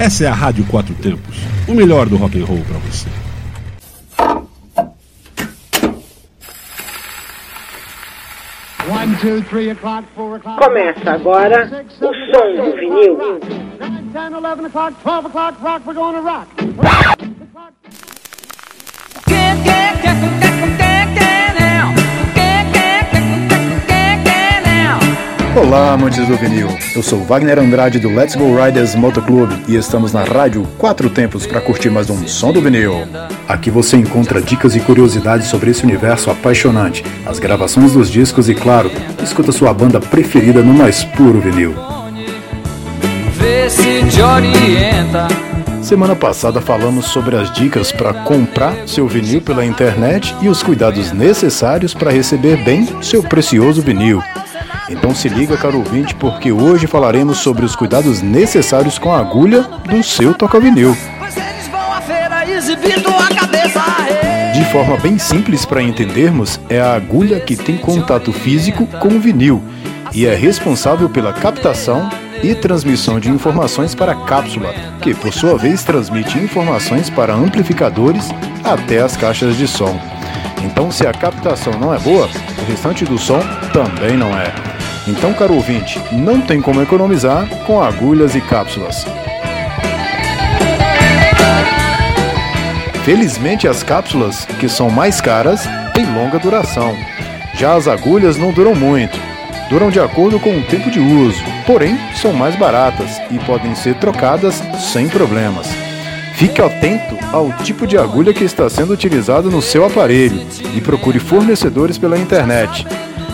Essa é a Rádio Quatro Tempos, o melhor do rock and roll para você. Começa agora o som do vinil. Olá, amantes do vinil. Eu sou Wagner Andrade do Let's Go Riders Motoclube e estamos na rádio Quatro Tempos para curtir mais um som do vinil. Aqui você encontra dicas e curiosidades sobre esse universo apaixonante, as gravações dos discos e, claro, escuta sua banda preferida no mais puro vinil. Vê se te orienta. Semana passada falamos sobre as dicas para comprar seu vinil pela internet e os cuidados necessários para receber bem seu precioso vinil. Então se liga, caro ouvinte, porque hoje falaremos sobre os cuidados necessários com a agulha do seu toca-vinil. De forma bem simples para entendermos, é a agulha que tem contato físico com o vinil e é responsável pela captação e transmissão de informações para a cápsula, que por sua vez transmite informações para amplificadores até as caixas de som. Então, se a captação não é boa, o restante do som também não é. Então, caro ouvinte, não tem como economizar com agulhas e cápsulas. Felizmente, as cápsulas, que são mais caras, têm longa duração. Já as agulhas não duram muito, duram de acordo com o tempo de uso, porém são mais baratas e podem ser trocadas sem problemas. Fique atento ao tipo de agulha que está sendo utilizado no seu aparelho e procure fornecedores pela internet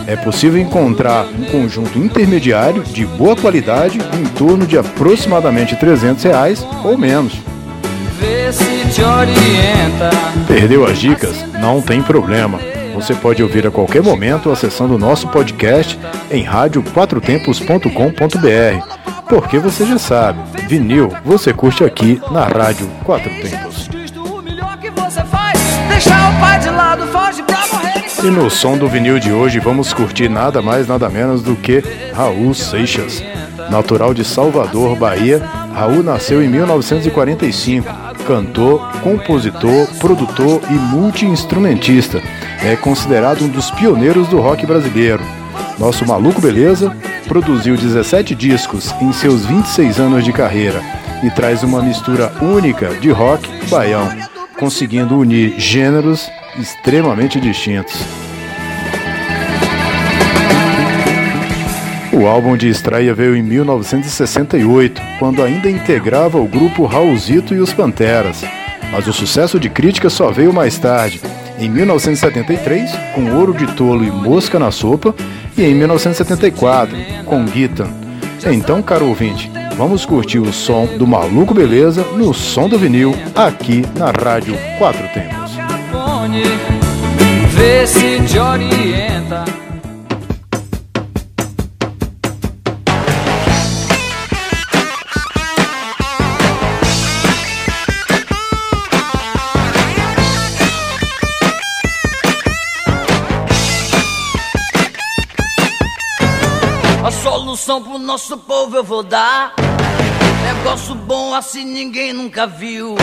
é possível encontrar um conjunto intermediário de boa qualidade em torno de aproximadamente 300 reais ou menos. Perdeu as dicas? Não tem problema. Você pode ouvir a qualquer momento acessando o nosso podcast em radioquatrotempos.com.br. Porque você já sabe, vinil você curte aqui na Rádio Quatro Tempos. Deixar o pai de lado, foge pra e no som do vinil de hoje vamos curtir nada mais nada menos do que Raul Seixas. Natural de Salvador, Bahia, Raul nasceu em 1945. Cantor, compositor, produtor e multi-instrumentista. É considerado um dos pioneiros do rock brasileiro. Nosso maluco beleza produziu 17 discos em seus 26 anos de carreira e traz uma mistura única de rock e baião, conseguindo unir gêneros extremamente distintos. O álbum de estreia veio em 1968, quando ainda integrava o grupo Raulzito e os Panteras. Mas o sucesso de crítica só veio mais tarde, em 1973, com Ouro de Tolo e Mosca na Sopa, e em 1974, com Guitan. Então, caro ouvinte, vamos curtir o som do Maluco Beleza no som do vinil, aqui na Rádio Quatro Tempos telefone, vê se te orienta. A solução pro nosso povo eu vou dar. Negócio bom assim ninguém nunca viu.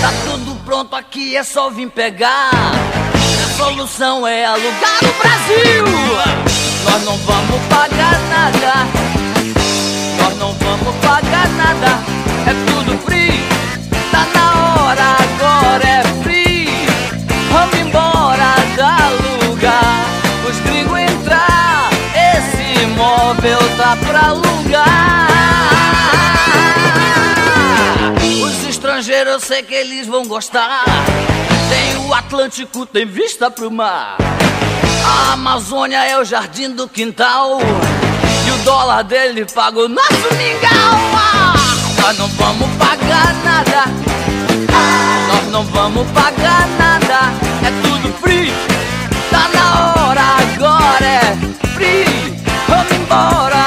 Tá tudo pronto aqui, é só vir pegar. A solução é alugar o Brasil. Nós não vamos pagar nada. Nós não vamos pagar nada. É tudo free. Tá na hora, agora é free. Vamos embora da lugar. Os gringos entrar. Esse imóvel tá pra alugar. Eu sei que eles vão gostar. Tem o Atlântico, tem vista pro mar. A Amazônia é o jardim do quintal. E o dólar dele paga o nosso mingau. Ah, nós não vamos pagar nada. Ah, nós não vamos pagar nada. É tudo free. Tá na hora, agora é free. Vamos embora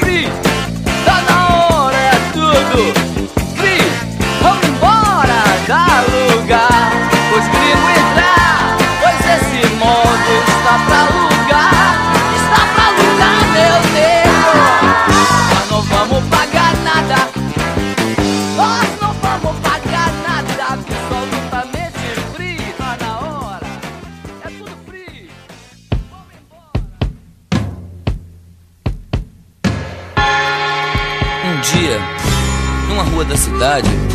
Cris, tá na hora, é tudo.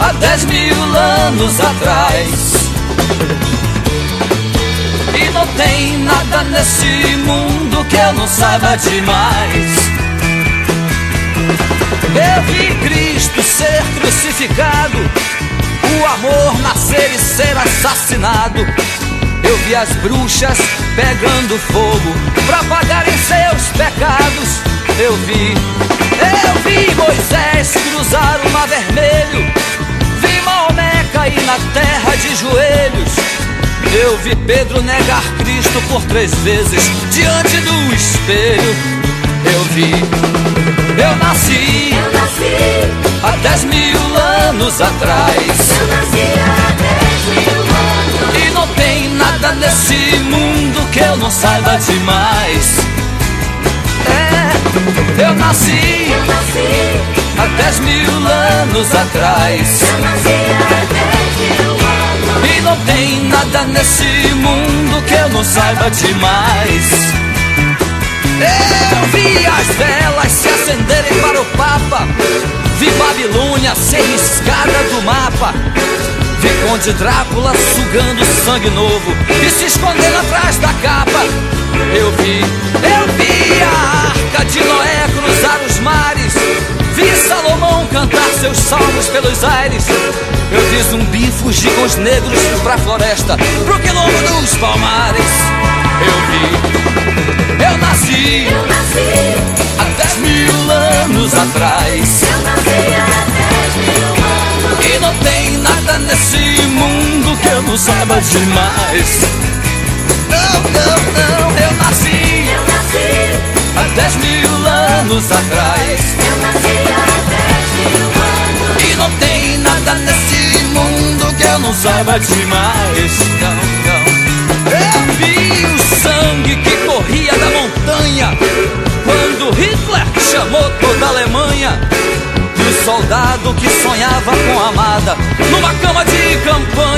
há dez mil anos atrás. E não tem nada nesse mundo que eu não saiba demais. Eu vi Cristo ser crucificado, o amor nascer e ser assassinado. Eu vi as bruxas pegando fogo pra pagarem seus pecados. Eu vi, eu vi Moisés cruzar o mar vermelho, Maomé cair na terra de joelhos. Eu vi Pedro negar Cristo por três vezes diante do espelho. Eu vi, eu nasci, Eu nasci, há dez mil anos atrás. eu nasci há dez mil anos. E não tem nada nesse mundo que eu não saiba demais. É, eu nasci Eu nasci, há dez mil anos atrás. E não tem nada nesse mundo que eu não saiba demais. Eu vi as velas se acenderem para o Papa. Vi Babilônia ser riscada do mapa. Vi Conde Drácula sugando sangue novo e se escondendo atrás da capa. Eu vi, eu vi a arca de Noé cruzar os mares. Vi Salomão cantar seus salmos pelos aires. Eu vi zumbi fugir com os negros pra floresta, pro quilombo dos palmares. Eu vi, eu nasci Eu nasci, há dez mil anos atrás. eu nasci há dez mil anos. E não tem nada nesse mundo que eu não saiba demais. Não, não, não, eu nasci Eu nasci, há dez mil anos atrás. eu nasci há dez mil anos. E não tem nada nesse mundo que eu não saiba demais. Não, não. Eu vi o sangue que corria da montanha quando Hitler chamou toda a Alemanha. E o soldado que sonhava com a amada numa cama de campanha.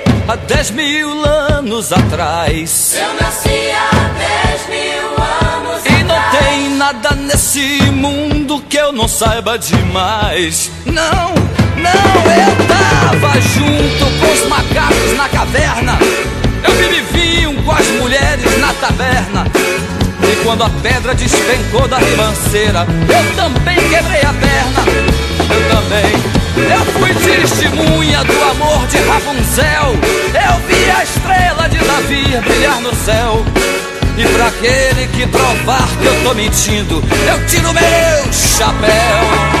há dez mil anos atrás. eu nasci há dez mil anos E não atrás. tem nada nesse mundo que eu não saiba demais. Não, não, eu tava junto com os macacos na caverna. Eu vinho com as mulheres na taberna. E quando a pedra despencou da ribanceira, eu também quebrei a perna. Eu também. Eu fui testemunha do amor de Rapunzel. Eu vi a estrela de Davi brilhar no céu. E pra aquele que provar que eu tô mentindo, eu tiro meu chapéu.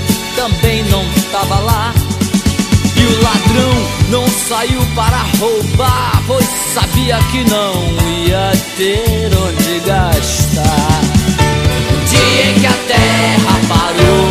também não tava lá. E o ladrão não saiu para roubar, pois sabia que não ia ter onde gastar. No dia em que a terra parou,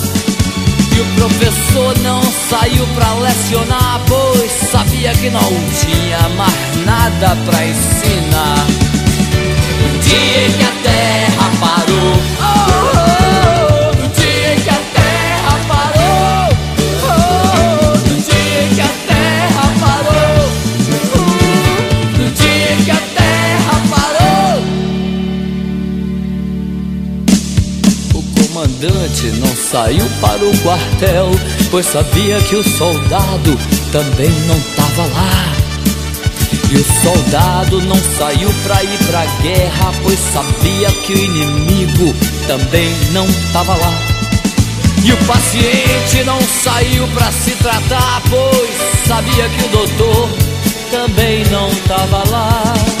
O professor não saiu pra lecionar, pois sabia que não tinha mais nada pra ensinar. No dia em que a terra parou, comandante não saiu para o quartel, pois sabia que o soldado também não tava lá. E o soldado não saiu pra ir pra guerra, pois sabia que o inimigo também não tava lá. E o paciente não saiu pra se tratar, pois sabia que o doutor também não tava lá.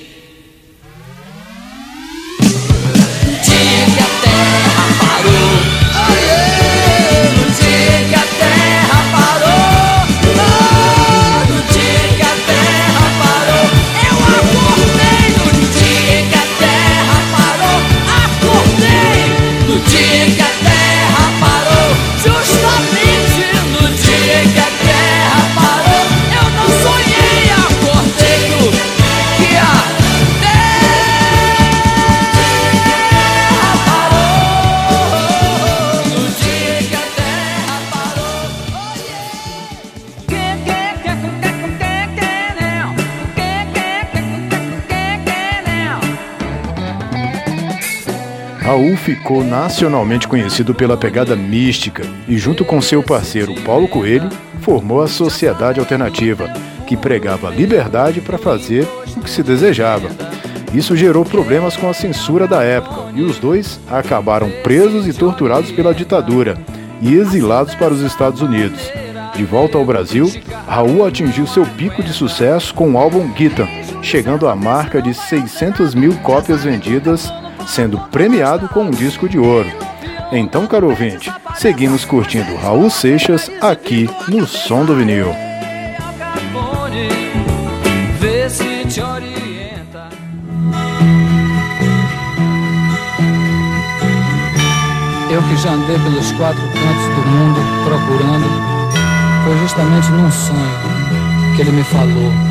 Ficou nacionalmente conhecido pela pegada mística e, junto com seu parceiro Paulo Coelho, formou a Sociedade Alternativa, que pregava liberdade para fazer o que se desejava. Isso gerou problemas com a censura da época e os dois acabaram presos e torturados pela ditadura e exilados para os Estados Unidos. De volta ao Brasil, Raul atingiu seu pico de sucesso com o álbum Guitar, chegando à marca de 600 mil cópias vendidas, sendo premiado com um disco de ouro. Então, caro ouvinte, seguimos curtindo Raul Seixas aqui no Som do Vinil. Eu que já andei pelos quatro cantos do mundo procurando, foi justamente num sonho que ele me falou.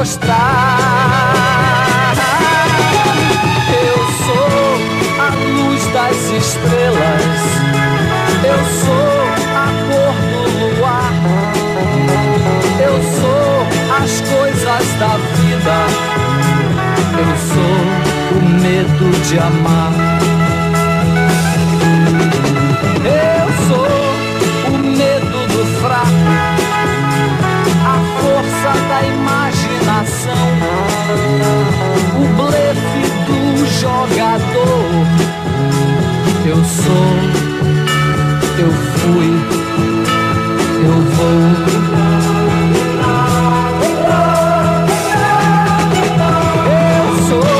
mostrar. Eu sou a luz das estrelas, eu sou a cor do luar, eu sou as coisas da vida, eu sou o medo de amar. O blefe do jogador. Eu sou, eu fui, eu vou. Eu sou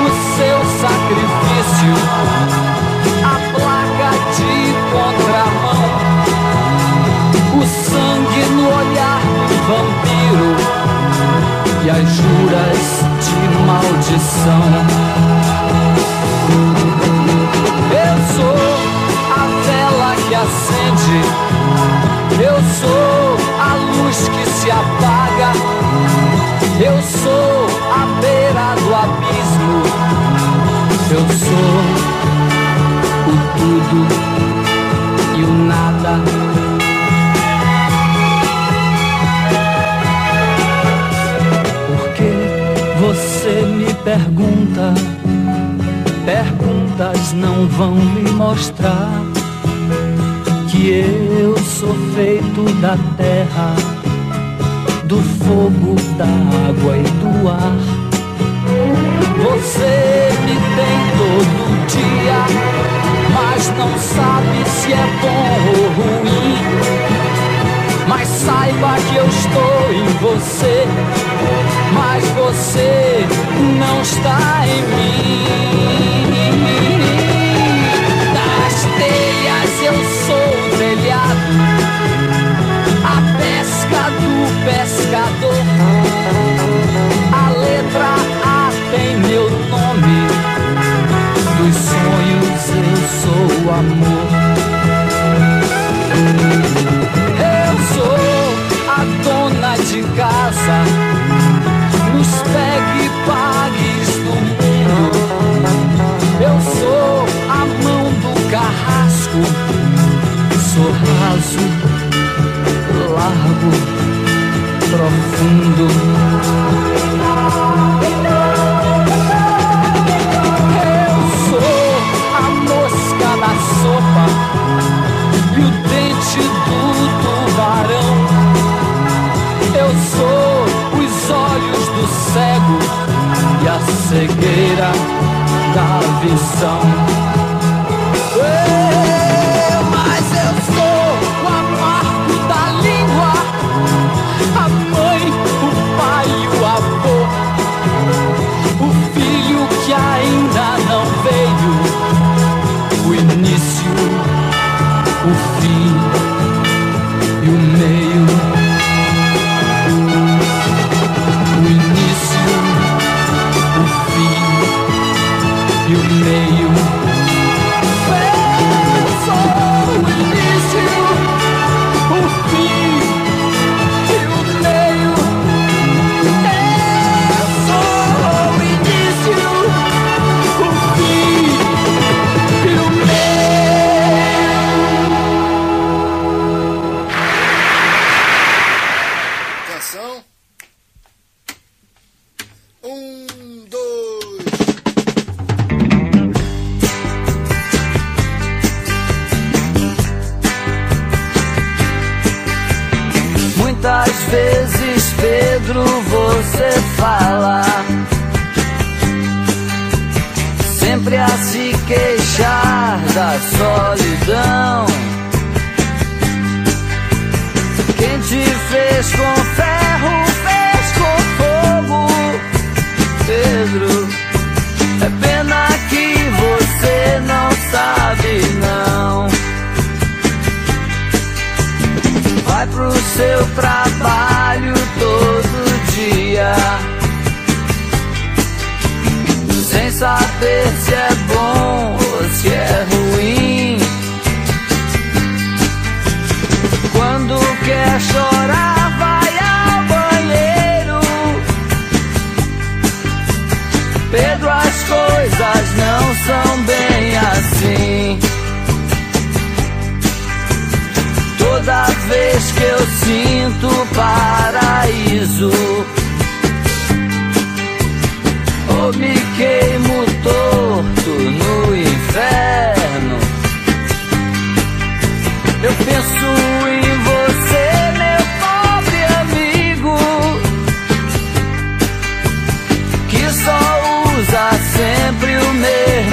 o seu sacrifício, a placa de contramão, o sangue no olhar vampiro e as juras de maldição. Eu sou a vela que acende, eu sou a luz que se apaga, eu sou a beira do abismo, eu sou o tudo e o nada. Pergunta, perguntas não vão lhe mostrar que eu sou feito da terra, do fogo, da água e do ar. Você me tem todo dia, mas não sabe se é bom ou ruim. Saiba que eu estou em você, mas você não está em mim. Das telhas eu sou o telhado, profundo. Quem te fez com ferro, fez com fogo, Pedro. É pena que você não sabe, não. Vai pro seu trabalho todo dia. Sem saber se são bem assim. Toda vez que eu sinto paraíso, ou me queimo torto no inferno. Eu penso em você, meu pobre amigo, que só usa sempre o mesmo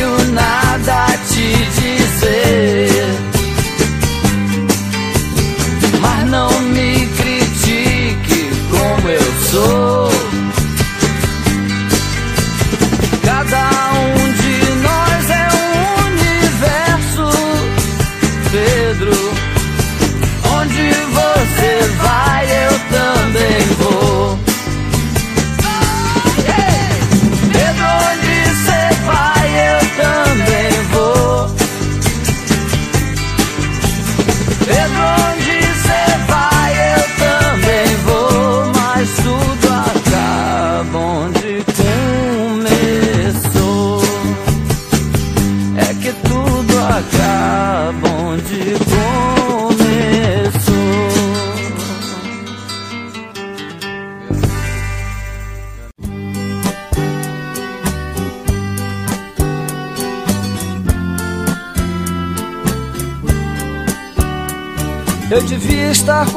eu não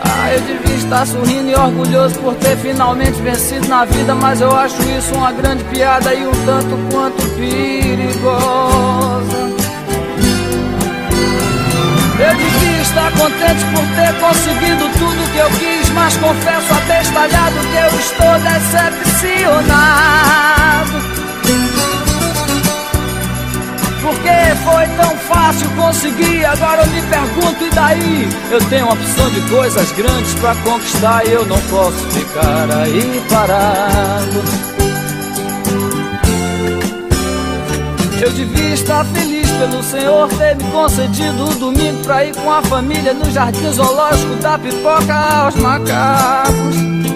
Ah, eu devia estar sorrindo e orgulhoso por ter finalmente vencido na vida, mas eu acho isso uma grande piada e um tanto quanto perigosa. Eu devia estar contente por ter conseguido tudo que eu quis, mas confesso abestalhado que eu estou decepcionado. Porque foi tão fácil conseguir, agora eu me pergunto e daí? Eu tenho uma opção de coisas grandes pra conquistar e eu não posso ficar aí parado. Eu devia estar feliz pelo Senhor ter me concedido um domingo pra ir com a família no jardim zoológico da pipoca aos macacos.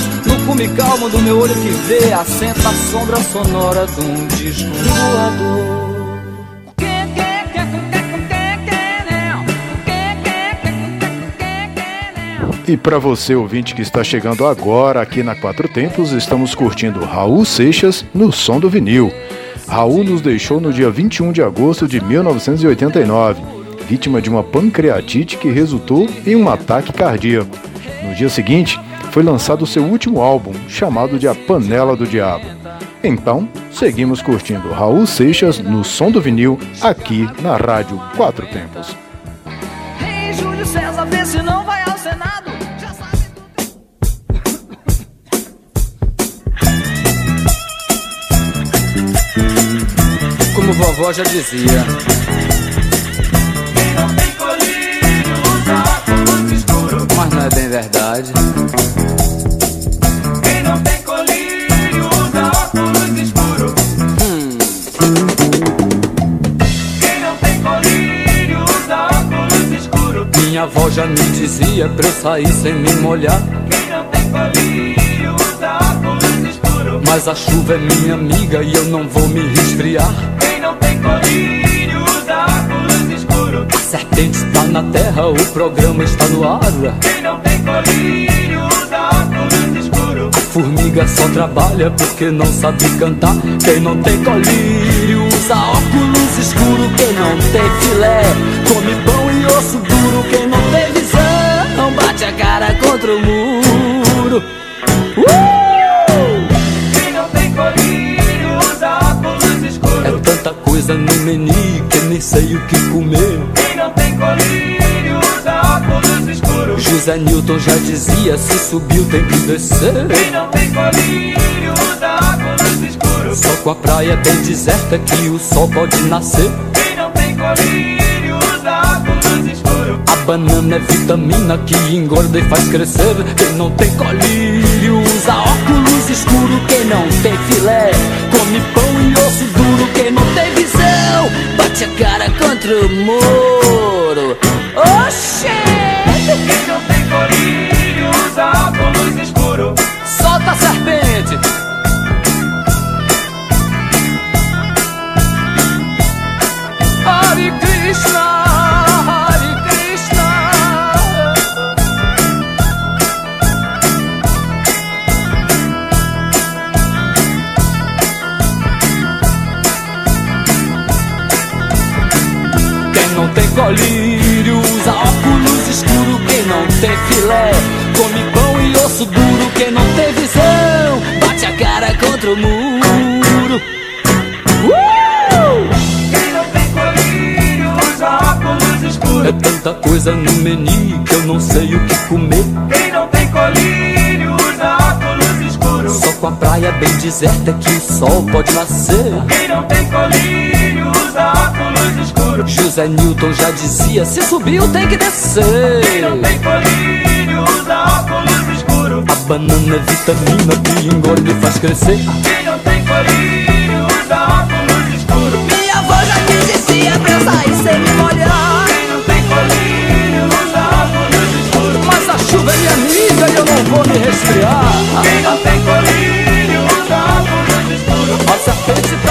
no cume calmo do meu olho que vê, assenta a sombra sonora de um disco voador. E para você, ouvinte que está chegando agora aqui na Quatro Tempos, estamos curtindo Raul Seixas no som do vinil. Raul nos deixou no dia 21 de agosto de 1989, vítima de uma pancreatite que resultou em um ataque cardíaco. No dia seguinte, foi lançado seu último álbum, chamado de A Panela do Diabo. Então, seguimos curtindo Raul Seixas no som do vinil, aqui na Rádio Quatro Tempos. Ei, Júlio César, vê se não vai ao Senado. Já sabe do... Como vovó já dizia, Quem não tem colírio usa óculos escuros. mas não é bem verdade. Minha avó já me dizia pra eu sair sem me molhar. Quem não tem colírio usa óculos escuros. Mas a chuva é minha amiga e eu não vou me resfriar. Quem não tem colírio usa óculos escuros. A serpente está na terra, o programa está no ar. Quem não tem colírio usa óculos escuros. A formiga só trabalha porque não sabe cantar. Quem não tem colírio usa óculos escuro. Quem não tem filé come pão osso duro. Quem não tem visão bate a cara contra o muro. Uh! Quem não tem colírio usa óculos escuros. É tanta coisa no menu que nem sei o que comer. Quem não tem colírio usa óculos escuros. José Newton já dizia: se subiu tem que descer. Quem não tem colírio usa óculos escuros. Só com a praia bem deserta que o sol pode nascer. Quem não tem colírio banana é vitamina que engorda e faz crescer. Quem não tem colírio usa óculos escuro. Quem não tem filé come pão e osso duro. Quem não tem visão bate a cara contra o muro. Oxê! Quem não tem colírio usa óculos escuros. Solta a serpente! Muro. Uh! Quem não tem colírio usa óculos escuros. É tanta coisa no menu que eu não sei o que comer. Quem não tem colírio usa óculos escuros. Só com a praia bem deserta que o sol pode nascer. Quem não tem colírio usa óculos escuros. José Newton já dizia: se subiu tem que descer. Quem não tem colírio banana é vitamina que engorda e faz crescer. Quem não tem colírio usa óculos escuros. Minha avó já me dizia pra eu sair sem me molhar. Quem não tem colírio usa óculos escuros. Mas a chuva é minha amiga e eu não vou me resfriar. Quem não tem colírio usa óculos escuros. A serpente tá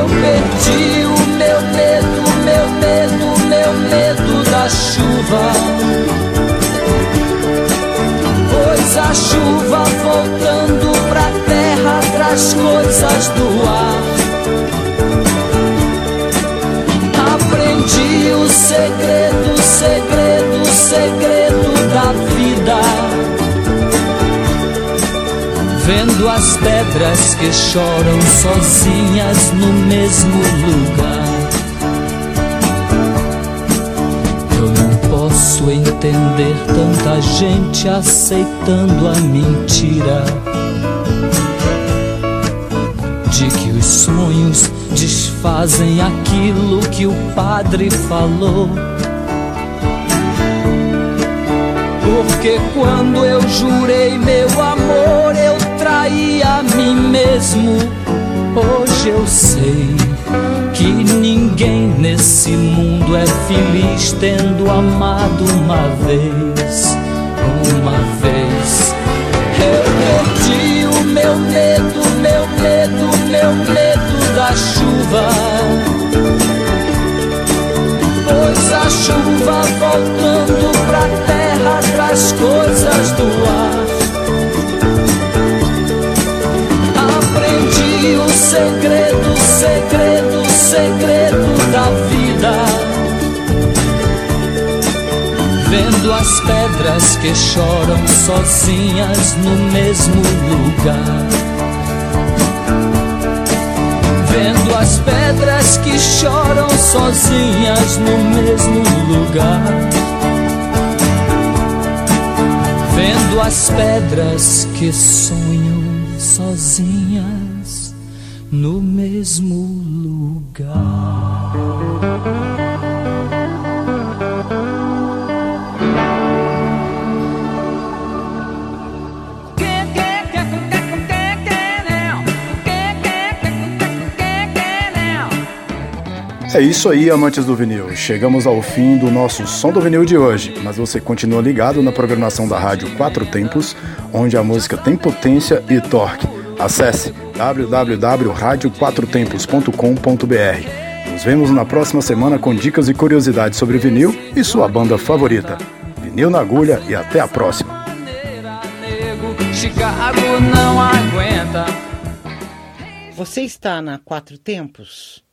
Eu perdi o meu medo, meu medo, meu medo da chuva. Pois a chuva voltando pra terra traz coisas do ar. Aprendi o segredo, segredo, segredo da vida. Vendo as pedras que choram sozinhas no mesmo lugar. Eu não posso entender tanta gente aceitando a mentira de que os sonhos desfazem aquilo que o padre falou. Porque quando eu jurei meu amor, eu traí a mim mesmo. Hoje eu sei que ninguém nesse mundo é feliz tendo amado uma vez. Uma vez eu perdi o meu medo, meu medo, meu medo da chuva. Pois a chuva voltando pra terra traz coisas do ar. Segredo, segredo, segredo da vida. Vendo as pedras que choram sozinhas no mesmo lugar. Vendo as pedras que choram sozinhas no mesmo lugar. Vendo as pedras que sonham sozinhas no mesmo lugar. É isso aí, amantes do vinil. Chegamos ao fim do nosso Som do Vinil de hoje, mas você continua ligado na programação da Rádio Quatro Tempos, onde a música tem potência e torque. Acesse www.radioquatrotempos.com.br. Nos vemos na próxima semana com dicas e curiosidades sobre vinil e sua banda favorita. Vinil na agulha e até a próxima. Você está na Quatro Tempos?